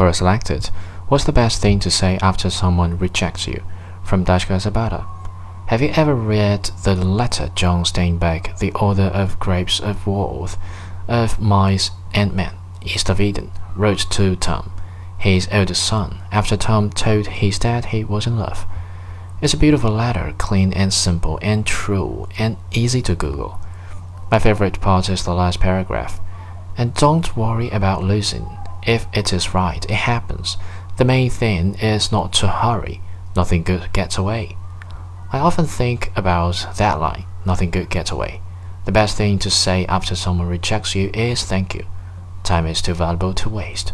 Quora selected. What's the best thing to say after someone rejects you? From Dashka Zabata. Have you ever read the letter John Steinbeck, the author of Grapes of Wrath, of Mice and Men, East of Eden, wrote to Tom, his eldest son, after Tom told his dad he was in love? It's a beautiful letter, clean and simple and true and easy to Google. My favorite part is the last paragraph. And don't worry about losing. If it is right, it happens. The main thing is not to hurry. Nothing good gets away. I often think about that line. Nothing good gets away. The best thing to say after someone rejects you is thank you. Time is too valuable to waste.